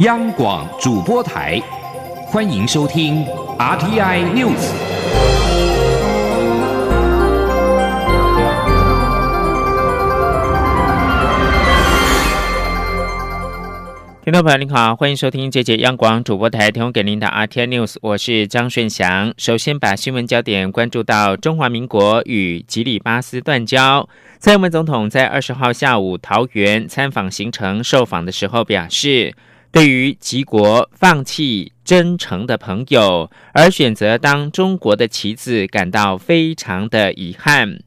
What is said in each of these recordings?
央广主播台，欢迎收听 RTI News。听众朋友您好，欢迎收听这节央广主播台提供给您的 RTI News，我是张顺祥。首先把新闻焦点关注到中华民国与吉里巴斯断交。蔡英文总统在二十号下午桃园参访行程受访的时候表示。对于吉国放弃真诚的朋友而选择当中国的棋子，感到非常的遗憾。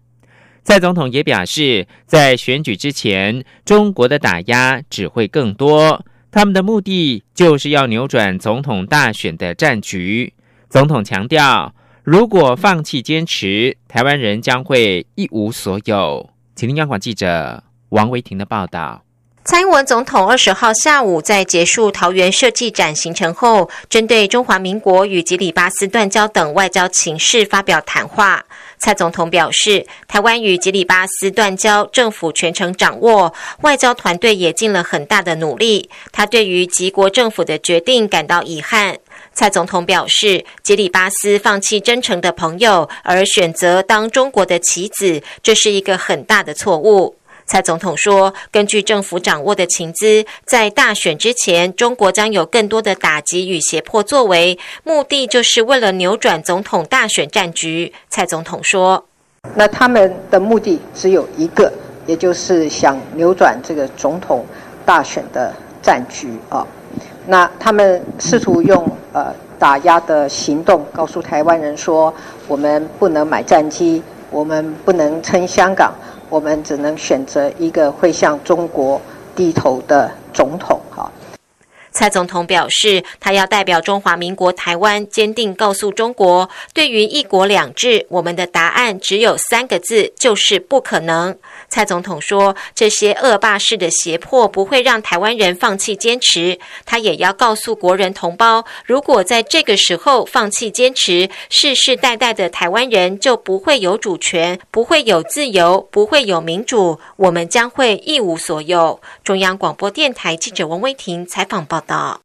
蔡总统也表示，在选举之前，中国的打压只会更多，他们的目的就是要扭转总统大选的战局。总统强调，如果放弃坚持，台湾人将会一无所有。请听央广记者王维婷的报道。蔡英文总统二十号下午在结束桃园设计展行程后，针对中华民国与吉里巴斯断交等外交情势发表谈话。蔡总统表示，台湾与吉里巴斯断交，政府全程掌握，外交团队也尽了很大的努力。他对于吉国政府的决定感到遗憾。蔡总统表示，吉里巴斯放弃真诚的朋友而选择当中国的棋子，这是一个很大的错误。蔡总统说：“根据政府掌握的情资，在大选之前，中国将有更多的打击与胁迫作为，目的就是为了扭转总统大选战局。”蔡总统说：“那他们的目的只有一个，也就是想扭转这个总统大选的战局啊。那他们试图用呃打压的行动，告诉台湾人说：我们不能买战机，我们不能称香港。”我们只能选择一个会向中国低头的总统，哈。蔡总统表示，他要代表中华民国台湾，坚定告诉中国，对于一国两制，我们的答案只有三个字，就是不可能。蔡总统说：“这些恶霸式的胁迫不会让台湾人放弃坚持。他也要告诉国人同胞，如果在这个时候放弃坚持，世世代代的台湾人就不会有主权，不会有自由，不会有民主，我们将会一无所有。”中央广播电台记者王威婷采访报道。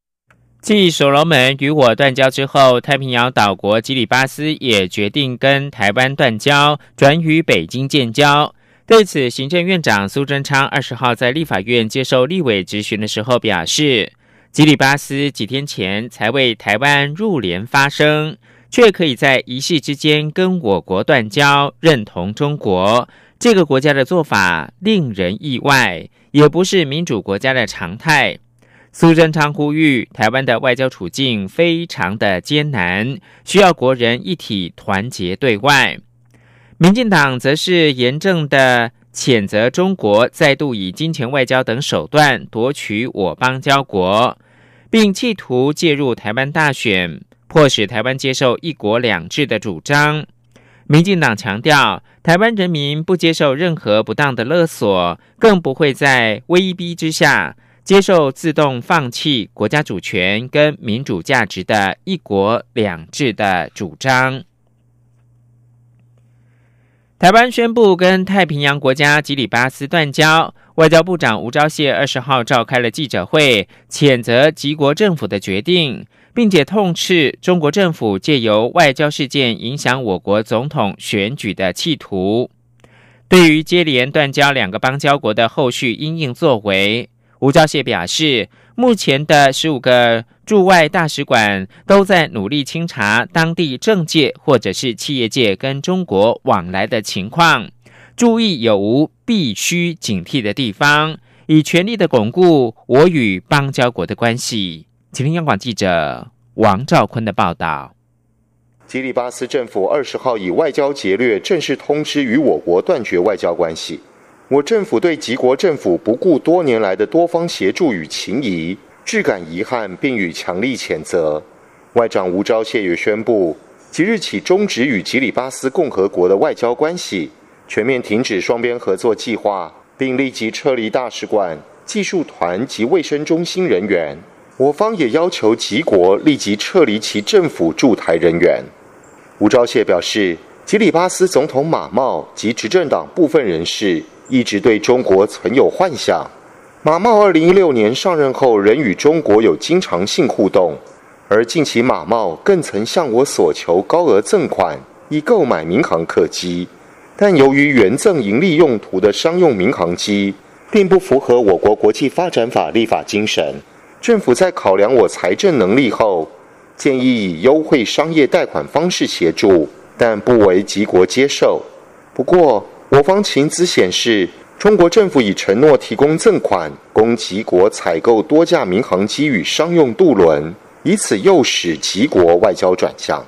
继所罗门与我断交之后，太平洋岛国吉里巴斯也决定跟台湾断交，转与北京建交。对此，行政院长苏贞昌二十号在立法院接受立委质询的时候表示，吉里巴斯几天前才为台湾入联发声，却可以在一夕之间跟我国断交，认同中国这个国家的做法令人意外，也不是民主国家的常态。苏贞昌呼吁，台湾的外交处境非常的艰难，需要国人一体团结对外。民进党则是严正的谴责中国再度以金钱外交等手段夺取我邦交国，并企图介入台湾大选，迫使台湾接受一国两制的主张。民进党强调，台湾人民不接受任何不当的勒索，更不会在威逼之下接受自动放弃国家主权跟民主价值的一国两制的主张。台湾宣布跟太平洋国家吉里巴斯断交，外交部长吴钊燮二十号召开了记者会，谴责吉国政府的决定，并且痛斥中国政府借由外交事件影响我国总统选举的企图。对于接连断交两个邦交国的后续因应作为，吴钊燮表示，目前的十五个。驻外大使馆都在努力清查当地政界或者是企业界跟中国往来的情况，注意有无必须警惕的地方，以全力的巩固我与邦交国的关系。请听央广记者王兆坤的报道。吉里巴斯政府二十号以外交劫掠正式通知与我国断绝外交关系。我政府对吉国政府不顾多年来的多方协助与情谊。致感遗憾，并予强力谴责。外长吴钊燮也宣布，即日起终止与吉里巴斯共和国的外交关系，全面停止双边合作计划，并立即撤离大使馆、技术团及卫生中心人员。我方也要求吉国立即撤离其政府驻台人员。吴钊燮表示，吉里巴斯总统马茂及执政党部分人士一直对中国存有幻想。马茂二零一六年上任后，仍与中国有经常性互动，而近期马茂更曾向我索求高额赠款，以购买民航客机。但由于原赠盈利用途的商用民航机，并不符合我国国际发展法立法精神，政府在考量我财政能力后，建议以优惠商业贷款方式协助，但不为吉国接受。不过，我方情资显示。中国政府已承诺提供赠款，供吉国采购多架民航机与商用渡轮，以此诱使吉国外交转向。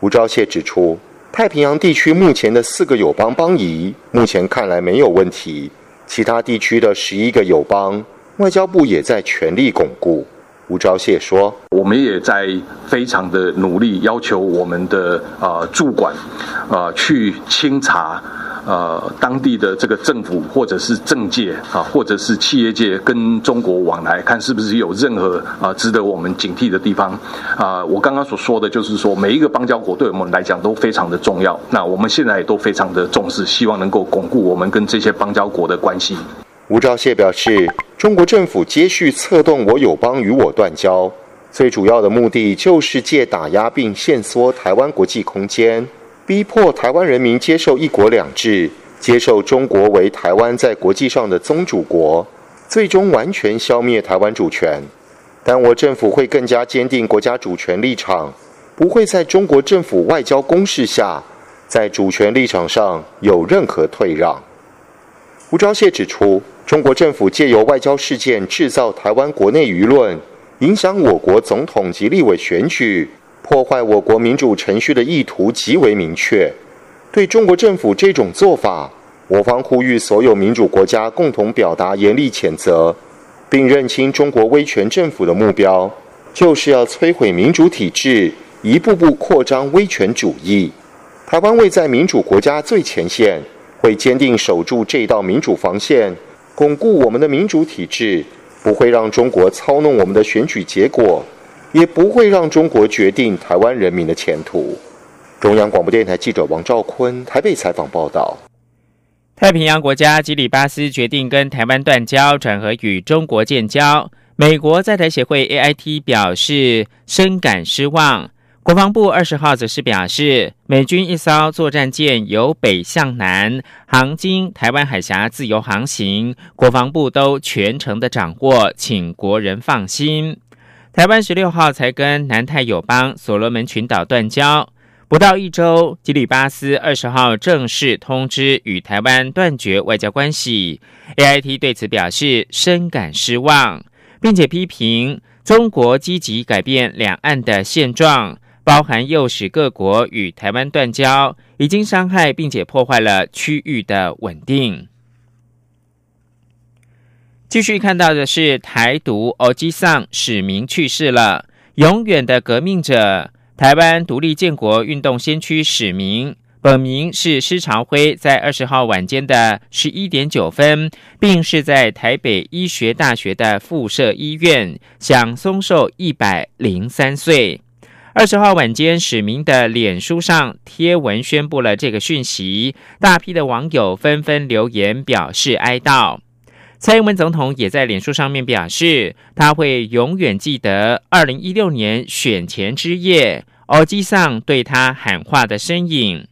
吴钊燮指出，太平洋地区目前的四个友邦邦谊，目前看来没有问题；其他地区的十一个友邦，外交部也在全力巩固。吴钊燮说：“我们也在非常的努力，要求我们的啊驻管啊去清查。”呃，当地的这个政府或者是政界啊，或者是企业界跟中国往来，看是不是有任何啊值得我们警惕的地方啊？我刚刚所说的就是说，每一个邦交国对我们来讲都非常的重要。那我们现在也都非常的重视，希望能够巩固我们跟这些邦交国的关系。吴钊燮表示，中国政府接续策动我友邦与我断交，最主要的目的就是借打压并限缩台湾国际空间。逼迫台湾人民接受“一国两制”，接受中国为台湾在国际上的宗主国，最终完全消灭台湾主权。但我政府会更加坚定国家主权立场，不会在中国政府外交攻势下，在主权立场上有任何退让。吴钊燮指出，中国政府借由外交事件制造台湾国内舆论，影响我国总统及立委选举。破坏我国民主程序的意图极为明确。对中国政府这种做法，我方呼吁所有民主国家共同表达严厉谴责，并认清中国威权政府的目标就是要摧毁民主体制，一步步扩张威权主义。台湾位在民主国家最前线，会坚定守住这道民主防线，巩固我们的民主体制，不会让中国操弄我们的选举结果。也不会让中国决定台湾人民的前途。中央广播电台记者王兆坤台北采访报道：太平洋国家吉里巴斯决定跟台湾断交，转而与中国建交。美国在台协会 AIT 表示深感失望。国防部二十号则是表示，美军一艘作战舰由北向南航经台湾海峡自由航行，国防部都全程的掌握，请国人放心。台湾十六号才跟南太友邦所罗门群岛断交，不到一周，吉里巴斯二十号正式通知与台湾断绝外交关系。A I T 对此表示深感失望，并且批评中国积极改变两岸的现状，包含诱使各国与台湾断交，已经伤害并且破坏了区域的稳定。继续看到的是台独欧基桑史明去世了，永远的革命者，台湾独立建国运动先驱史明，本名是施朝辉，在二十号晚间的十一点九分，病逝在台北医学大学的附设医院，享松寿一百零三岁。二十号晚间，史明的脸书上贴文宣布了这个讯息，大批的网友纷纷留言表示哀悼。蔡英文总统也在脸书上面表示，他会永远记得二零一六年选前之夜，欧基桑对他喊话的身影。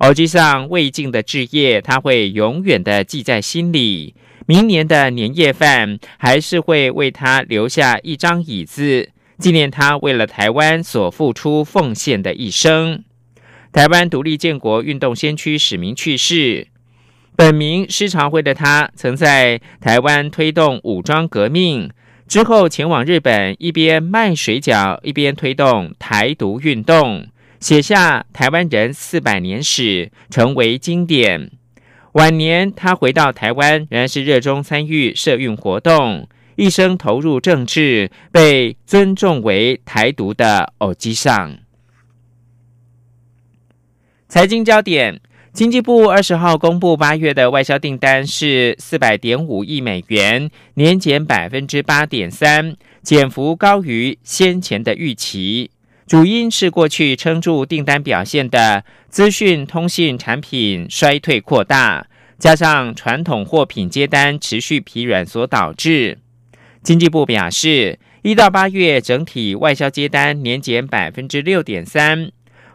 欧基桑未尽的志业，他会永远的记在心里。明年的年夜饭，还是会为他留下一张椅子，纪念他为了台湾所付出奉献的一生。台湾独立建国运动先驱史明去世。本名施长辉的他，曾在台湾推动武装革命，之后前往日本，一边卖水饺，一边推动台独运动，写下《台湾人四百年史》，成为经典。晚年他回到台湾，仍然是热衷参与社运活动，一生投入政治，被尊重为台独的偶机上。财经焦点。经济部二十号公布，八月的外销订单是四百点五亿美元，年减百分之八点三，减幅高于先前的预期。主因是过去撑住订单表现的资讯通信产品衰退扩大，加上传统货品接单持续疲软所导致。经济部表示，一到八月整体外销接单年减百分之六点三，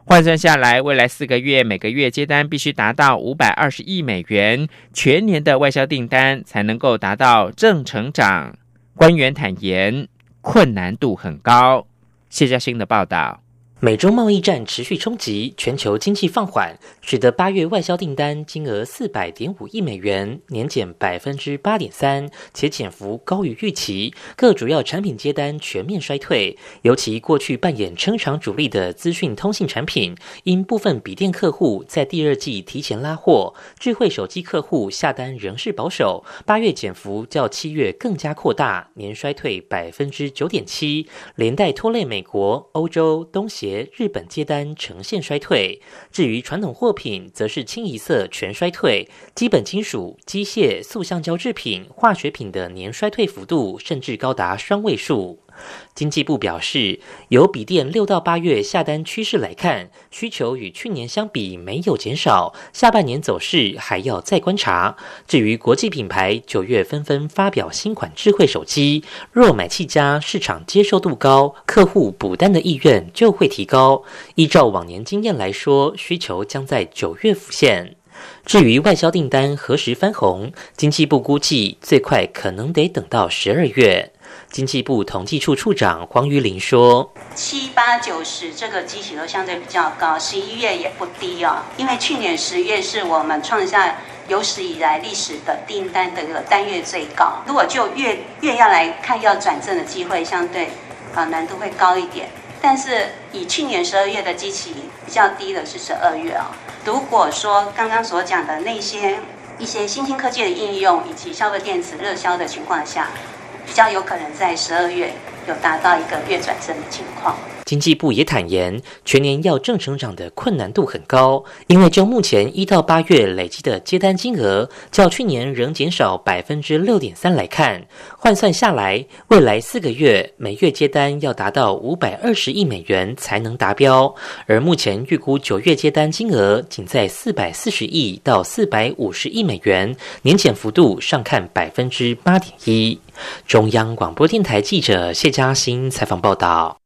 换算下来，未来四个月每个月接单必须达到五百二十亿美元，全年的外销订单才能够达到正成长。官员坦言，困难度很高。谢嘉欣的报道。美中贸易战持续冲击，全球经济放缓，使得八月外销订单金额四百点五亿美元，年减百分之八点三，且减幅高于预期。各主要产品接单全面衰退，尤其过去扮演撑场主力的资讯通信产品，因部分笔电客户在第二季提前拉货，智慧手机客户下单仍是保守。八月减幅较七月更加扩大，年衰退百分之九点七，连带拖累美国、欧洲、东协。日本接单呈现衰退，至于传统货品，则是清一色全衰退。基本金属、机械、塑橡胶制品、化学品的年衰退幅度甚至高达双位数。经济部表示，由笔电六到八月下单趋势来看，需求与去年相比没有减少，下半年走势还要再观察。至于国际品牌，九月纷纷发表新款智慧手机，若买气佳，市场接受度高，客户补单的意愿就会提高。依照往年经验来说，需求将在九月浮现。至于外销订单何时翻红，经济部估计最快可能得等到十二月。经济部统计处处长黄玉玲说：“七八九十这个基期都相对比较高，十一月也不低哦。因为去年十月是我们创下有史以来历史的订单的一个单月最高。如果就月月要来看，要转正的机会相对啊难度会高一点。但是以去年十二月的基期较低的是十二月啊。如果说刚刚所讲的那些一些新兴科技的应用以及消费电子热销的情况下。”比较有可能在十二月有达到一个月转正的情况。经济部也坦言，全年要正成长的困难度很高，因为就目前一到八月累积的接单金额，较去年仍减少百分之六点三来看，换算下来，未来四个月每月接单要达到五百二十亿美元才能达标，而目前预估九月接单金额仅在四百四十亿到四百五十亿美元，年减幅度上看百分之八点一。中央广播电台记者谢嘉欣采访报道。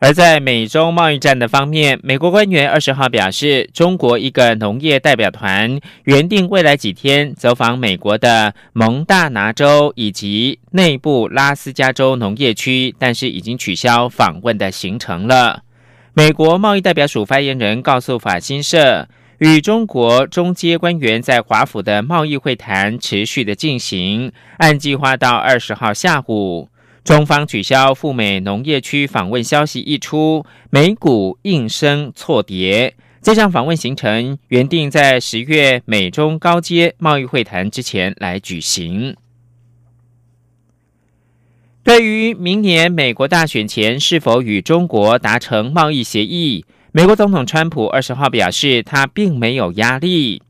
而在美中贸易战的方面，美国官员二十号表示，中国一个农业代表团原定未来几天走访美国的蒙大拿州以及内部拉斯加州农业区，但是已经取消访问的行程了。美国贸易代表署发言人告诉法新社，与中国中阶官员在华府的贸易会谈持续的进行，按计划到二十号下午。中方取消赴美农业区访问消息一出，美股应声错跌。这项访问行程原定在十月美中高阶贸易会谈之前来举行。对于明年美国大选前是否与中国达成贸易协议，美国总统川普二十号表示，他并没有压力。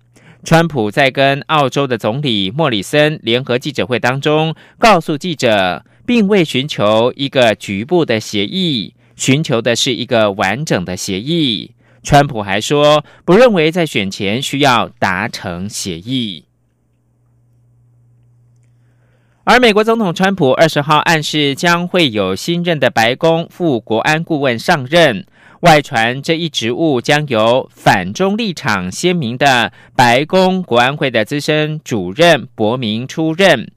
川普在跟澳洲的总理莫里森联合记者会当中，告诉记者。并未寻求一个局部的协议，寻求的是一个完整的协议。川普还说，不认为在选前需要达成协议。而美国总统川普二十号暗示将会有新任的白宫副国安顾问上任，外传这一职务将由反中立场鲜明的白宫国安会的资深主任伯明出任。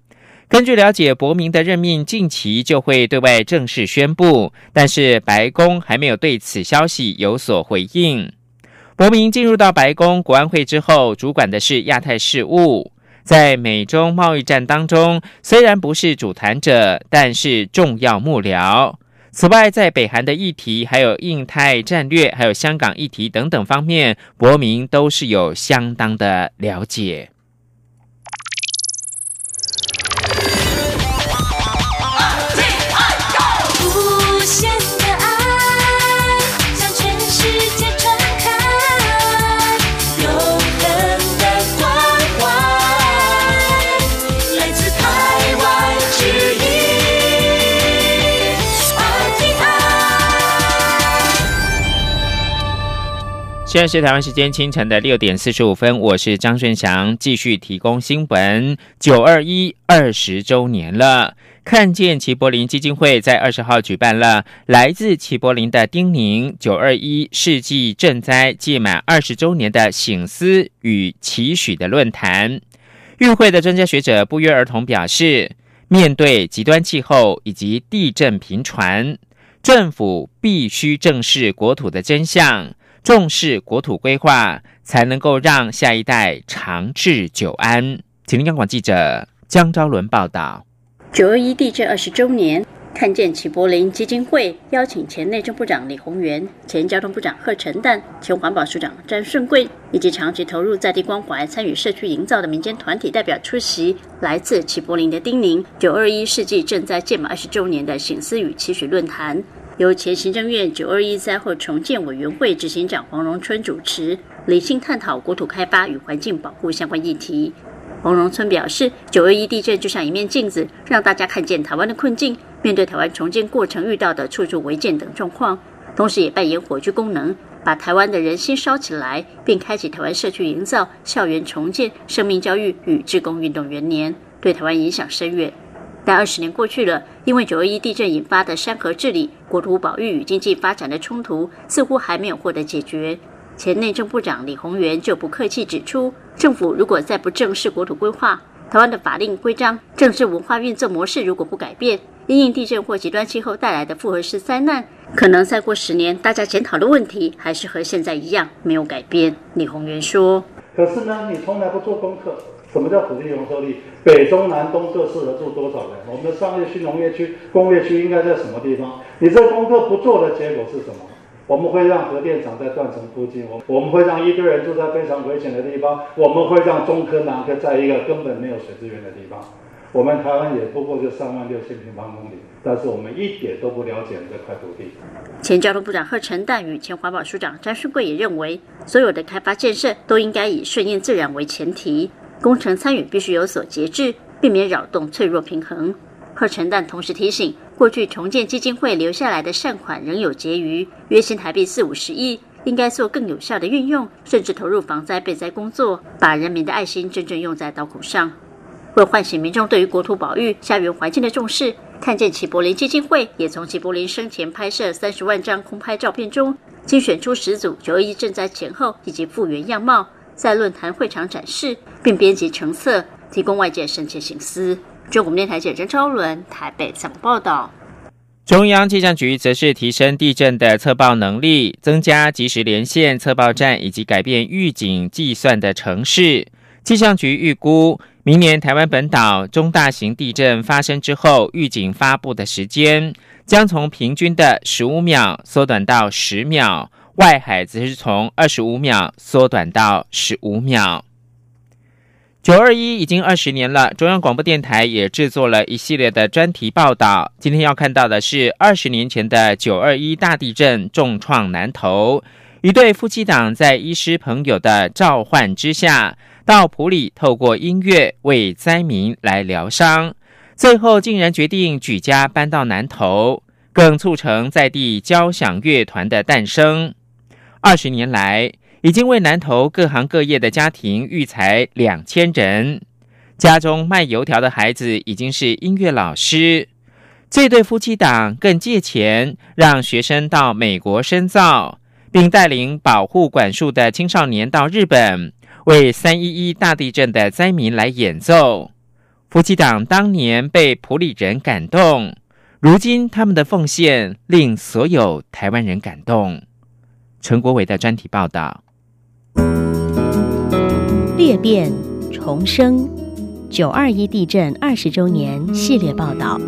根据了解，伯明的任命近期就会对外正式宣布，但是白宫还没有对此消息有所回应。伯明进入到白宫国安会之后，主管的是亚太事务，在美中贸易战当中，虽然不是主谈者，但是重要幕僚。此外，在北韩的议题、还有印太战略、还有香港议题等等方面，伯明都是有相当的了解。现在是台湾时间清晨的六点四十五分，我是张顺祥，继续提供新闻。九二一二十周年了，看见齐柏林基金会在二十号举办了来自齐柏林的丁宁九二一世纪赈灾届满二十周年的醒思与期许的论坛。与会的专家学者不约而同表示，面对极端气候以及地震频传，政府必须正视国土的真相。重视国土规划，才能够让下一代长治久安。请听央广记者江昭伦报道。九二一地震二十周年，看见齐柏林基金会邀请前内政部长李鸿源、前交通部长贺陈旦、前环保署长詹顺贵以及长期投入在地关怀、参与社区营造的民间团体代表出席来自齐柏林的丁宁九二一世纪赈灾届满二十周年的醒思与期许论坛。由前行政院九二一灾后重建委员会执行长黄荣春主持，理性探讨国土开发与环境保护相关议题。黄荣春表示，九二一地震就像一面镜子，让大家看见台湾的困境，面对台湾重建过程遇到的处处违建等状况，同时也扮演火炬功能，把台湾的人心烧起来，并开启台湾社区营造、校园重建、生命教育与志工运动元年，对台湾影响深远。但二十年过去了，因为九二一地震引发的山河治理、国土保育与经济发展的冲突，似乎还没有获得解决。前内政部长李鸿源就不客气指出，政府如果再不正视国土规划，台湾的法令规章、政治文化运作模式如果不改变，因应地震或极端气候带来的复合式灾难，可能再过十年，大家检讨的问题还是和现在一样没有改变。李鸿源说：“可是呢，你从来不做功课。”什么叫土地容受力？北中南东各适合住多少人？我们的商业区、农业区、工业区应该在什么地方？你这功课不做的结果是什么？我们会让核电厂在断层附近，我我们会让一堆人住在非常危险的地方，我们会让中科、南科在一个根本没有水资源的地方。我们台湾也不过就三万六千平方公里，但是我们一点都不了解这块土地。前交通部长贺陈旦与前环保署长张顺贵也认为，所有的开发建设都应该以顺应自然为前提。工程参与必须有所节制，避免扰动脆弱平衡。贺陈旦同时提醒，过去重建基金会留下来的善款仍有结余，约新台币四五十亿，应该做更有效的运用，甚至投入防灾备灾工作，把人民的爱心真正用在刀口上。为唤醒民众对于国土保育、家园环境的重视，看见齐柏林基金会也从齐柏林生前拍摄三十万张空拍照片中，精选出十组九一赈灾前后以及复原样貌。在论坛会场展示，并编辑成册，提供外界深切醒思。中国电台记者张超伦台北采访报道。中央气象局则是提升地震的测报能力，增加即时连线测报站，以及改变预警计算的城市。气象局预估，明年台湾本岛中大型地震发生之后，预警发布的时间将从平均的十五秒缩短到十秒。外海则是从二十五秒缩短到十五秒。九二一已经二十年了，中央广播电台也制作了一系列的专题报道。今天要看到的是二十年前的九二一大地震重创南投，一对夫妻档在医师朋友的召唤之下，到埔里透过音乐为灾民来疗伤，最后竟然决定举家搬到南投，更促成在地交响乐团的诞生。二十年来，已经为南投各行各业的家庭育才两千人。家中卖油条的孩子已经是音乐老师。这对夫妻档更借钱让学生到美国深造，并带领保护管束的青少年到日本，为三一一大地震的灾民来演奏。夫妻档当年被普里人感动，如今他们的奉献令所有台湾人感动。陈国伟的专题报道：裂变重生，九二一地震二十周年系列报道。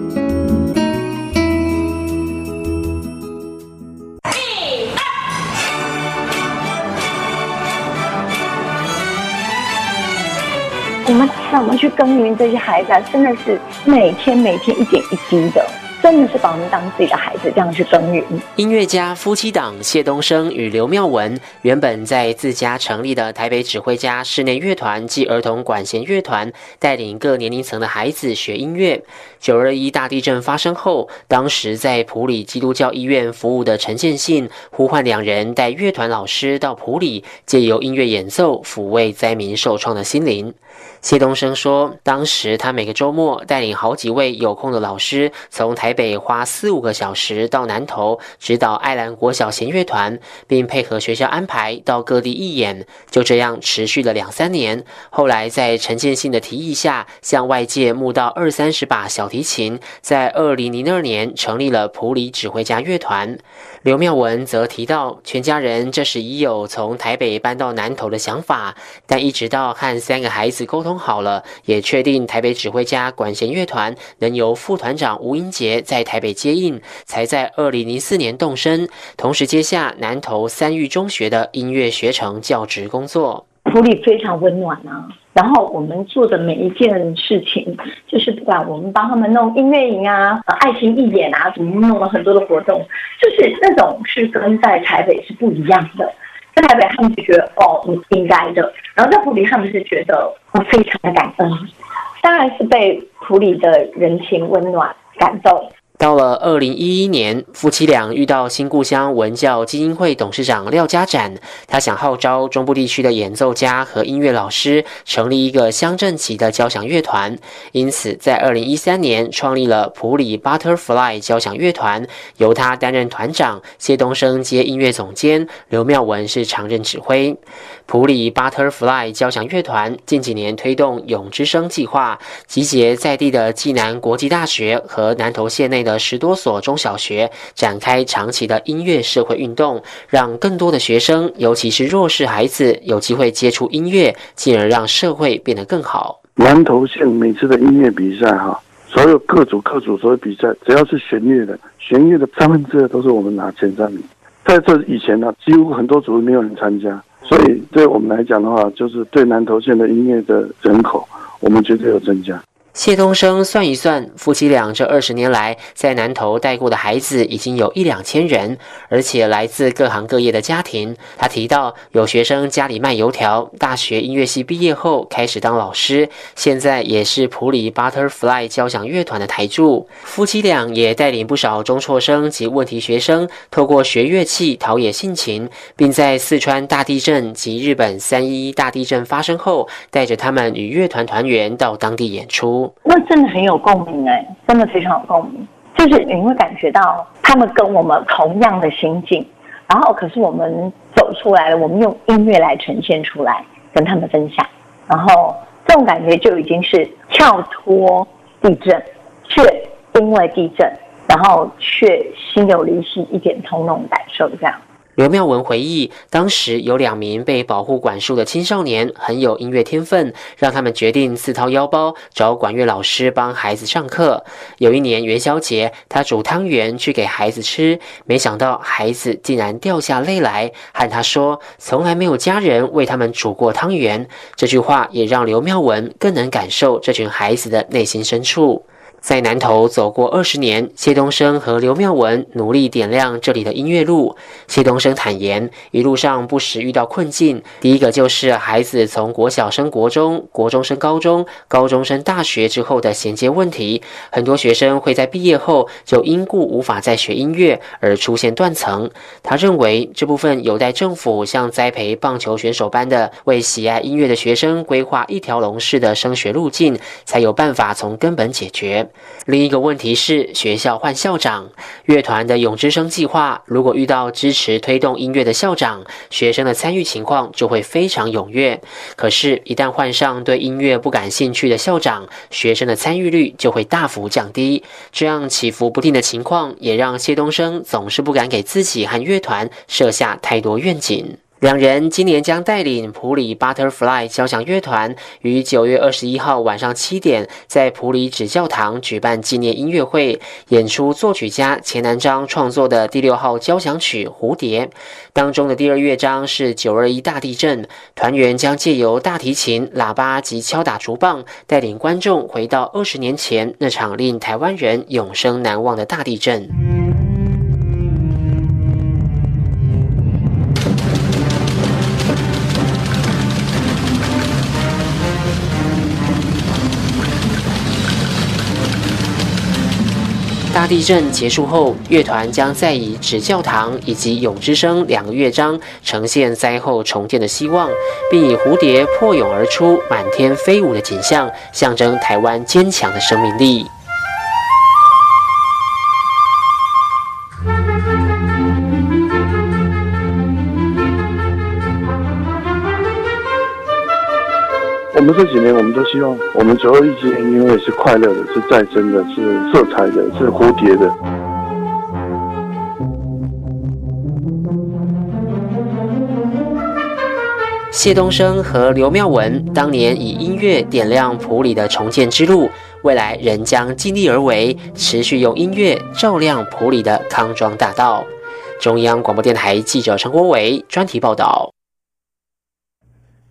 我们怎么去耕耘这些孩子？啊真的是每天每天一点一滴的。真的是把我们当自己的孩子这样去耕耘。音乐家夫妻档谢东升与刘妙文原本在自家成立的台北指挥家室内乐团及儿童管弦乐团，带领各年龄层的孩子学音乐。九二一大地震发生后，当时在普里基督教医院服务的陈建信呼唤两人带乐团老师到普里，借由音乐演奏抚慰灾民受创的心灵。谢东升说：“当时他每个周末带领好几位有空的老师，从台北花四五个小时到南投指导爱兰国小弦乐团，并配合学校安排到各地义演。就这样持续了两三年。后来在陈建信的提议下，向外界募到二三十把小提琴，在二零零二年成立了普里指挥家乐团。刘妙文则提到，全家人这时已有从台北搬到南投的想法，但一直到和三个孩子沟通。”好了，也确定台北指挥家管弦乐团能由副团长吴英杰在台北接应，才在二零零四年动身，同时接下南投三育中学的音乐学程教职工作。普里非常温暖啊，然后我们做的每一件事情，就是不管我们帮他们弄音乐营啊、爱情义演啊，怎么弄了很多的活动，就是那种是跟在台北是不一样的。在台北，他们就觉得哦，应该的；然后在普里，他们是觉得非常的感恩，当然是被普里的人情温暖感动。到了二零一一年，夫妻俩遇到新故乡文教基金会董事长廖家展，他想号召中部地区的演奏家和音乐老师成立一个乡镇级的交响乐团，因此在二零一三年创立了普里 Butterfly 交响乐团，由他担任团长，谢东升接音乐总监，刘妙文是常任指挥。普里 Butterfly 交响乐团近几年推动永之声计划，集结在地的暨南国际大学和南投县内的十多所中小学，展开长期的音乐社会运动，让更多的学生，尤其是弱势孩子，有机会接触音乐，进而让社会变得更好。南投县每次的音乐比赛，哈，所有各组各组所有比赛，只要是弦乐的，弦乐的三分之二都是我们拿前三名。在这以前呢，几乎很多组没有人参加。所以，对我们来讲的话，就是对南投县的音乐的人口，我们绝对有增加。谢东升算一算，夫妻俩这二十年来在南投带过的孩子已经有一两千人，而且来自各行各业的家庭。他提到，有学生家里卖油条，大学音乐系毕业后开始当老师，现在也是普里 Butterfly 交响乐团的台柱。夫妻俩也带领不少中辍生及问题学生，透过学乐器陶冶性情，并在四川大地震及日本三一大地震发生后，带着他们与乐团团员到当地演出。那真的很有共鸣哎，真的非常有共鸣。就是你会感觉到他们跟我们同样的心境，然后可是我们走出来了，我们用音乐来呈现出来，跟他们分享，然后这种感觉就已经是跳脱地震，却因为地震，然后却心有灵犀一点通那种感受，这样。刘妙文回忆，当时有两名被保护管束的青少年很有音乐天分，让他们决定自掏腰包找管乐老师帮孩子上课。有一年元宵节，他煮汤圆去给孩子吃，没想到孩子竟然掉下泪来，和他说从来没有家人为他们煮过汤圆。这句话也让刘妙文更能感受这群孩子的内心深处。在南投走过二十年，谢东升和刘妙文努力点亮这里的音乐路。谢东升坦言，一路上不时遇到困境。第一个就是孩子从国小升国中、国中升高中、高中升大学之后的衔接问题。很多学生会在毕业后就因故无法再学音乐而出现断层。他认为这部分有待政府像栽培棒球选手般的为喜爱音乐的学生规划一条龙式的升学路径，才有办法从根本解决。另一个问题是学校换校长，乐团的永之声计划，如果遇到支持推动音乐的校长，学生的参与情况就会非常踊跃。可是，一旦换上对音乐不感兴趣的校长，学生的参与率就会大幅降低。这样起伏不定的情况，也让谢东升总是不敢给自己和乐团设下太多愿景。两人今年将带领普里 Butterfly 交响乐团于九月二十一号晚上七点，在普里纸教堂举办纪念音乐会，演出作曲家钱南章创作的第六号交响曲《蝴蝶》。当中的第二乐章是九二一大地震，团员将借由大提琴、喇叭及敲打竹棒，带领观众回到二十年前那场令台湾人永生难忘的大地震。大地震结束后，乐团将再以纸教堂以及永之声两个乐章呈现灾后重建的希望，并以蝴蝶破蛹而出、满天飞舞的景象，象征台湾坚强的生命力。我们这几年，我们都希望我们九二一纪念音乐会是快乐的，是再生的，是色彩的，是蝴蝶的。谢东升和刘妙文当年以音乐点亮普里的重建之路，未来仍将尽力而为，持续用音乐照亮普里的康庄大道。中央广播电台记者陈国伟专题报道。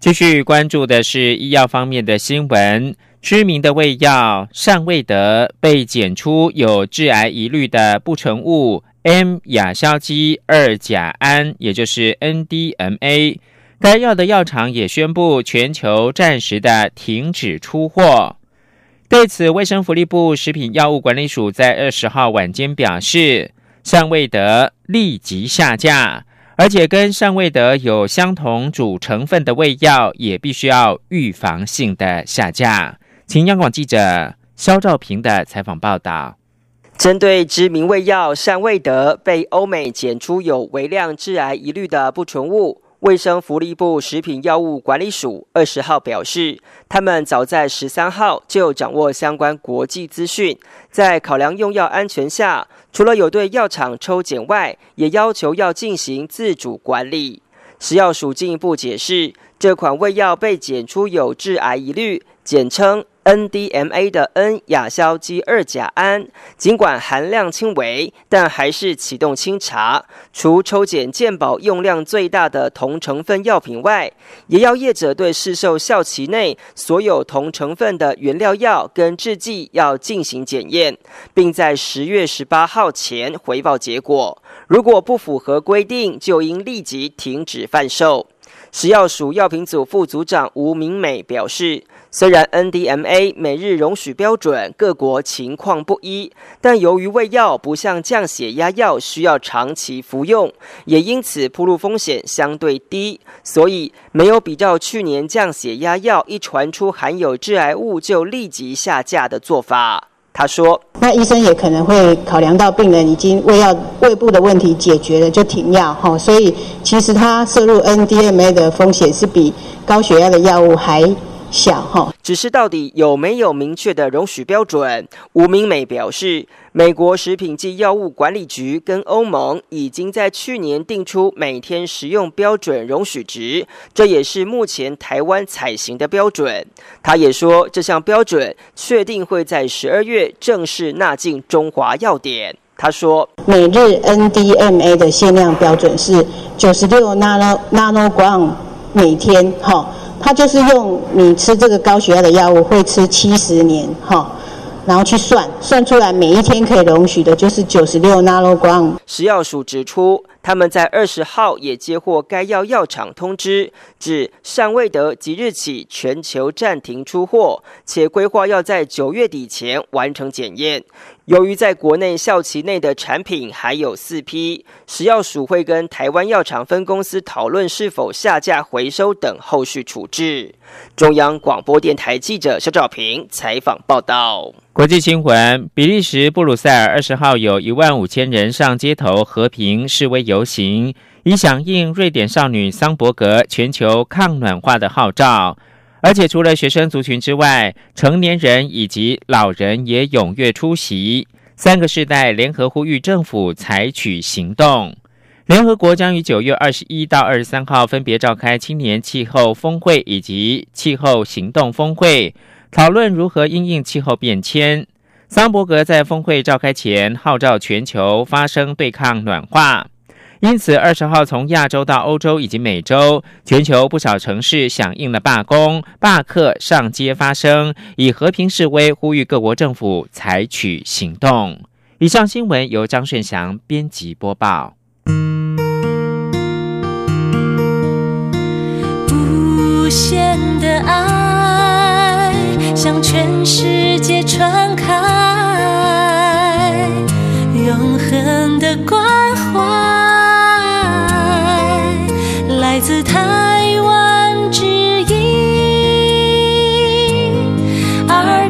继续关注的是医药方面的新闻。知名的胃药善卫德被检出有致癌疑虑的不成物 M 亚硝基二甲胺，也就是 NDMA。该药的药厂也宣布全球暂时的停止出货。对此，卫生福利部食品药物管理署在二十号晚间表示，善卫德立即下架。而且跟尚未得有相同主成分的胃药，也必须要预防性的下架。请央广记者肖兆平的采访报道。针对知名胃药善未德被欧美检出有微量致癌疑虑的不纯物，卫生福利部食品药物管理署二十号表示，他们早在十三号就掌握相关国际资讯，在考量用药安全下。除了有对药厂抽检外，也要求要进行自主管理。食药署进一步解释，这款胃药被检出有致癌疑虑，简称。NDMA 的 N 亚硝基二甲胺，尽管含量轻微，但还是启动清查。除抽检健保用量最大的同成分药品外，也要业者对市售效期内所有同成分的原料药跟制剂要进行检验，并在十月十八号前回报结果。如果不符合规定，就应立即停止贩售。食药署药品组副组长吴明美表示。虽然 NDMA 每日容许标准各国情况不一，但由于胃药不像降血压药需要长期服用，也因此铺路风险相对低，所以没有比较去年降血压药一传出含有致癌物就立即下架的做法。他说：“那医生也可能会考量到病人已经胃药胃部的问题解决了就停药哈，所以其实他摄入 NDMA 的风险是比高血压的药物还。”小哈，只是到底有没有明确的容许标准？吴明美表示，美国食品及药物管理局跟欧盟已经在去年定出每天食用标准容许值，这也是目前台湾采行的标准。他也说，这项标准确定会在十二月正式纳进中华药典。他说，每日 NDMA 的限量标准是九十六 nano nanogram 每天哈。他就是用你吃这个高血压的药物，会吃七十年哈，然后去算算出来，每一天可以容许的就是九十六 nanogram。食药署指出。他们在二十号也接获该药药厂通知，指尚未得即日起全球暂停出货，且规划要在九月底前完成检验。由于在国内效期内的产品还有四批，食药署会跟台湾药厂分公司讨论是否下架回收等后续处置。中央广播电台记者肖兆平采访报道。国际新闻：比利时布鲁塞尔二十号有一万五千人上街头和平示威游行，以响应瑞典少女桑伯格全球抗暖化的号召。而且除了学生族群之外，成年人以及老人也踊跃出席。三个世代联合呼吁政府采取行动。联合国将于九月二十一到二十三号分别召开青年气候峰会以及气候行动峰会，讨论如何应应气候变迁。桑伯格在峰会召开前号召全球发生对抗暖化，因此二十号从亚洲到欧洲以及美洲全球不少城市响应了罢工罢课上街发声以和平示威呼吁各国政府采取行动。以上新闻由张顺祥编辑播报。无限的爱向全世界传开永恒的光